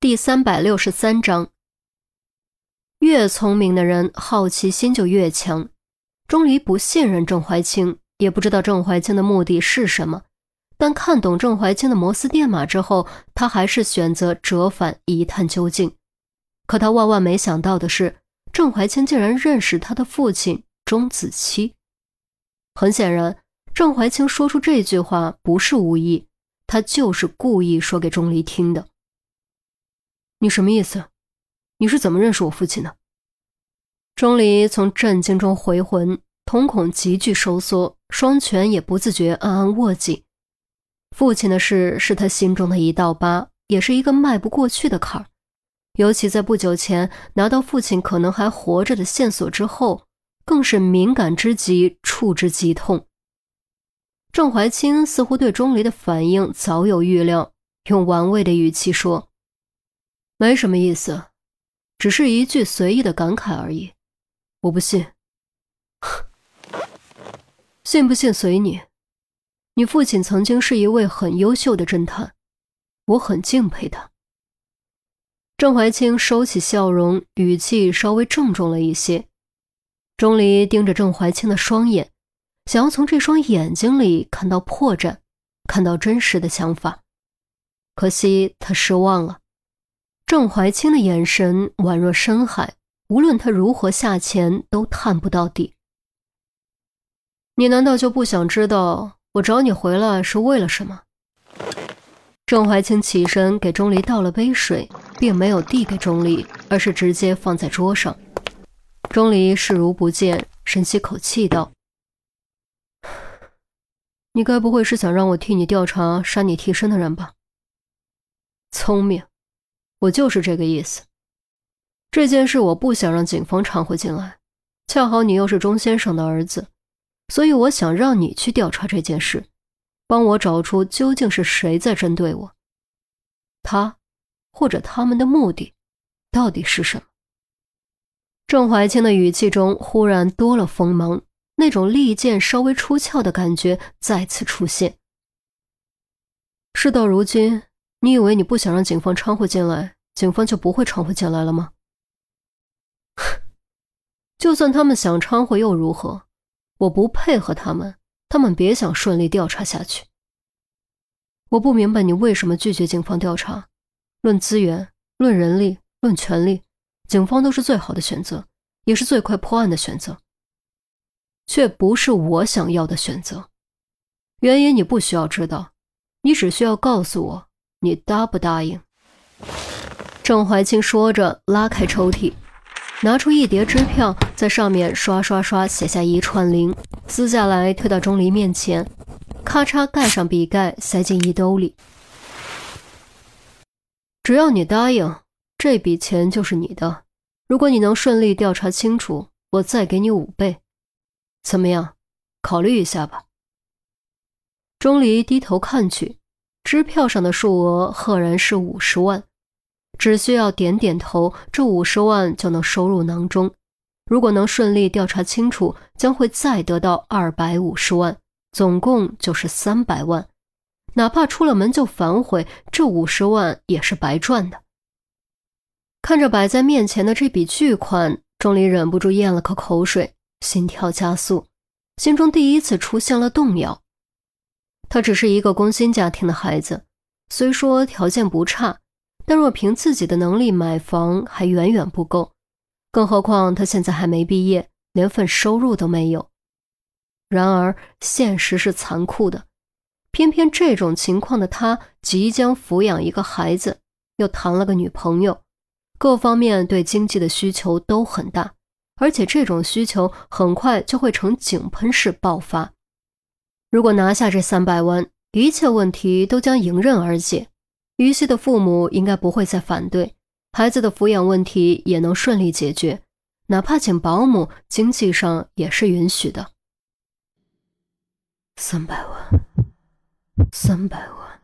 第三百六十三章，越聪明的人好奇心就越强。钟离不信任郑怀清，也不知道郑怀清的目的是什么，但看懂郑怀清的摩斯电码之后，他还是选择折返一探究竟。可他万万没想到的是，郑怀清竟然认识他的父亲钟子期。很显然，郑怀清说出这句话不是无意，他就是故意说给钟离听的。你什么意思？你是怎么认识我父亲的？钟离从震惊中回魂，瞳孔急剧收缩，双拳也不自觉暗暗握紧。父亲的事是他心中的一道疤，也是一个迈不过去的坎儿。尤其在不久前拿到父亲可能还活着的线索之后，更是敏感之极，触之即痛。郑怀清似乎对钟离的反应早有预料，用玩味的语气说。没什么意思，只是一句随意的感慨而已。我不信，信不信随你。你父亲曾经是一位很优秀的侦探，我很敬佩他。郑怀清收起笑容，语气稍微郑重了一些。钟离盯着郑怀清的双眼，想要从这双眼睛里看到破绽，看到真实的想法。可惜他失望了。郑怀清的眼神宛若深海，无论他如何下潜，都探不到底。你难道就不想知道我找你回来是为了什么？郑怀清起身给钟离倒了杯水，并没有递给钟离，而是直接放在桌上。钟离视如不见，深吸口气道：“你该不会是想让我替你调查杀你替身的人吧？聪明。”我就是这个意思。这件事我不想让警方掺和进来，恰好你又是钟先生的儿子，所以我想让你去调查这件事，帮我找出究竟是谁在针对我。他，或者他们的目的，到底是什么？郑怀清的语气中忽然多了锋芒，那种利剑稍微出鞘的感觉再次出现。事到如今。你以为你不想让警方掺和进来，警方就不会掺和进来了吗？就算他们想掺和又如何？我不配合他们，他们别想顺利调查下去。我不明白你为什么拒绝警方调查。论资源，论人力，论权力，警方都是最好的选择，也是最快破案的选择，却不是我想要的选择。原因你不需要知道，你只需要告诉我。你答不答应？郑怀清说着，拉开抽屉，拿出一叠支票，在上面刷刷刷写下一串零，撕下来推到钟离面前，咔嚓盖上笔盖，塞进衣兜里。只要你答应，这笔钱就是你的。如果你能顺利调查清楚，我再给你五倍。怎么样？考虑一下吧。钟离低头看去。支票上的数额赫然是五十万，只需要点点头，这五十万就能收入囊中。如果能顺利调查清楚，将会再得到二百五十万，总共就是三百万。哪怕出了门就反悔，这五十万也是白赚的。看着摆在面前的这笔巨款，钟离忍不住咽了口口水，心跳加速，心中第一次出现了动摇。他只是一个工薪家庭的孩子，虽说条件不差，但若凭自己的能力买房还远远不够，更何况他现在还没毕业，连份收入都没有。然而现实是残酷的，偏偏这种情况的他即将抚养一个孩子，又谈了个女朋友，各方面对经济的需求都很大，而且这种需求很快就会呈井喷式爆发。如果拿下这三百万，一切问题都将迎刃而解。于西的父母应该不会再反对，孩子的抚养问题也能顺利解决，哪怕请保姆，经济上也是允许的。三百万，三百万，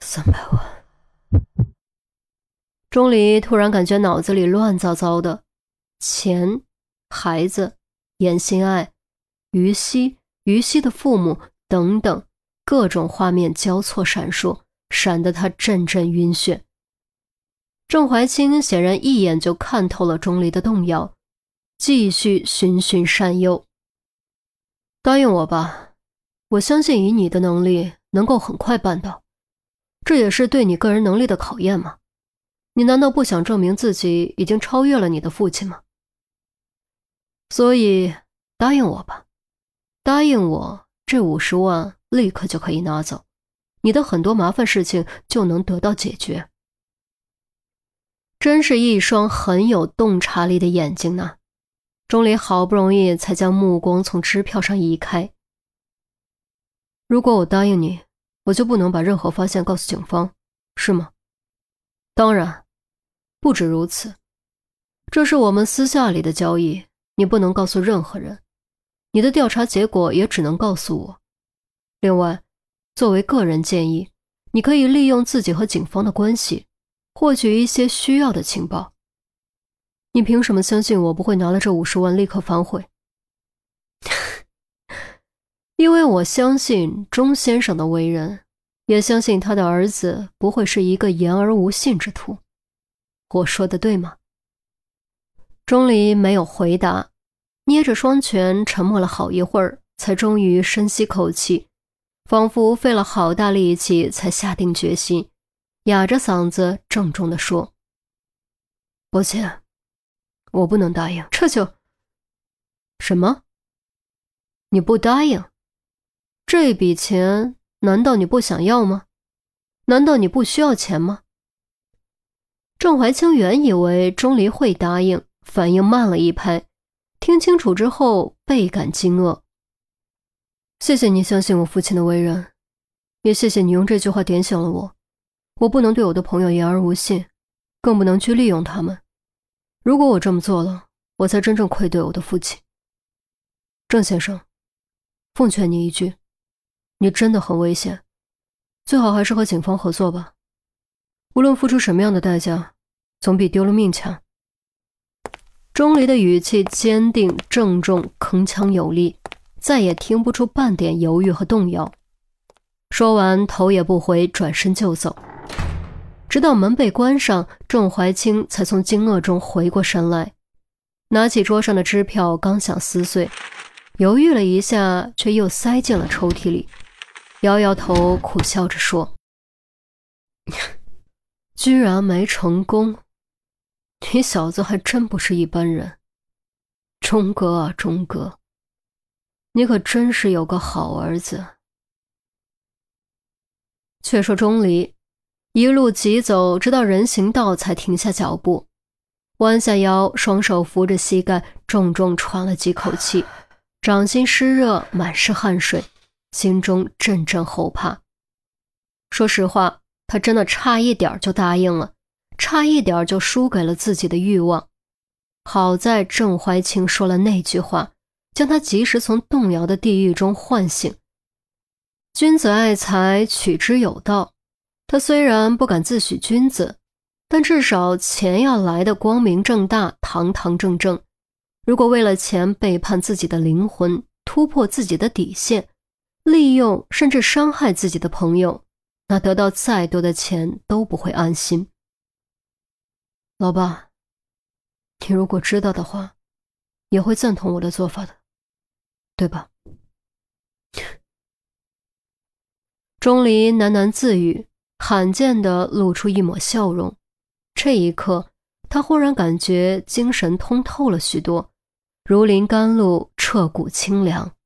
三百万。钟离突然感觉脑子里乱糟糟的，钱、孩子、严心爱、于西。于西的父母等等，各种画面交错闪烁，闪得他阵阵晕眩。郑怀清显然一眼就看透了钟离的动摇，继续循循善诱：“答应我吧，我相信以你的能力能够很快办到，这也是对你个人能力的考验嘛。你难道不想证明自己已经超越了你的父亲吗？所以答应我吧，答应我，这五十万立刻就可以拿走。”你的很多麻烦事情就能得到解决，真是一双很有洞察力的眼睛呢。钟离好不容易才将目光从支票上移开。如果我答应你，我就不能把任何发现告诉警方，是吗？当然，不止如此，这是我们私下里的交易，你不能告诉任何人，你的调查结果也只能告诉我。另外。作为个人建议，你可以利用自己和警方的关系，获取一些需要的情报。你凭什么相信我不会拿了这五十万立刻反悔？因为我相信钟先生的为人，也相信他的儿子不会是一个言而无信之徒。我说的对吗？钟离没有回答，捏着双拳沉默了好一会儿，才终于深吸口气。仿佛费了好大力气才下定决心，哑着嗓子郑重地说：“抱歉，我不能答应。这就什么？你不答应？这笔钱难道你不想要吗？难道你不需要钱吗？”郑怀清原以为钟离会答应，反应慢了一拍，听清楚之后倍感惊愕。谢谢你相信我父亲的为人，也谢谢你用这句话点醒了我。我不能对我的朋友言而无信，更不能去利用他们。如果我这么做了，我才真正愧对我的父亲。郑先生，奉劝你一句，你真的很危险，最好还是和警方合作吧。无论付出什么样的代价，总比丢了命强。钟离的语气坚定、郑重、铿锵有力。再也听不出半点犹豫和动摇。说完，头也不回，转身就走。直到门被关上，郑怀清才从惊愕中回过神来，拿起桌上的支票，刚想撕碎，犹豫了一下，却又塞进了抽屉里，摇摇头，苦笑着说：“ 居然没成功，你小子还真不是一般人，钟哥啊，钟哥。”你可真是有个好儿子。却说钟离一路疾走，直到人行道才停下脚步，弯下腰，双手扶着膝盖，重重喘了几口气，掌心湿热，满是汗水，心中阵阵后怕。说实话，他真的差一点就答应了，差一点就输给了自己的欲望。好在郑怀清说了那句话。将他及时从动摇的地狱中唤醒。君子爱财，取之有道。他虽然不敢自诩君子，但至少钱要来的光明正大、堂堂正正。如果为了钱背叛自己的灵魂，突破自己的底线，利用甚至伤害自己的朋友，那得到再多的钱都不会安心。老爸，你如果知道的话，也会赞同我的做法的。对吧？钟离喃喃自语，罕见的露出一抹笑容。这一刻，他忽然感觉精神通透了许多，如临甘露，彻骨清凉。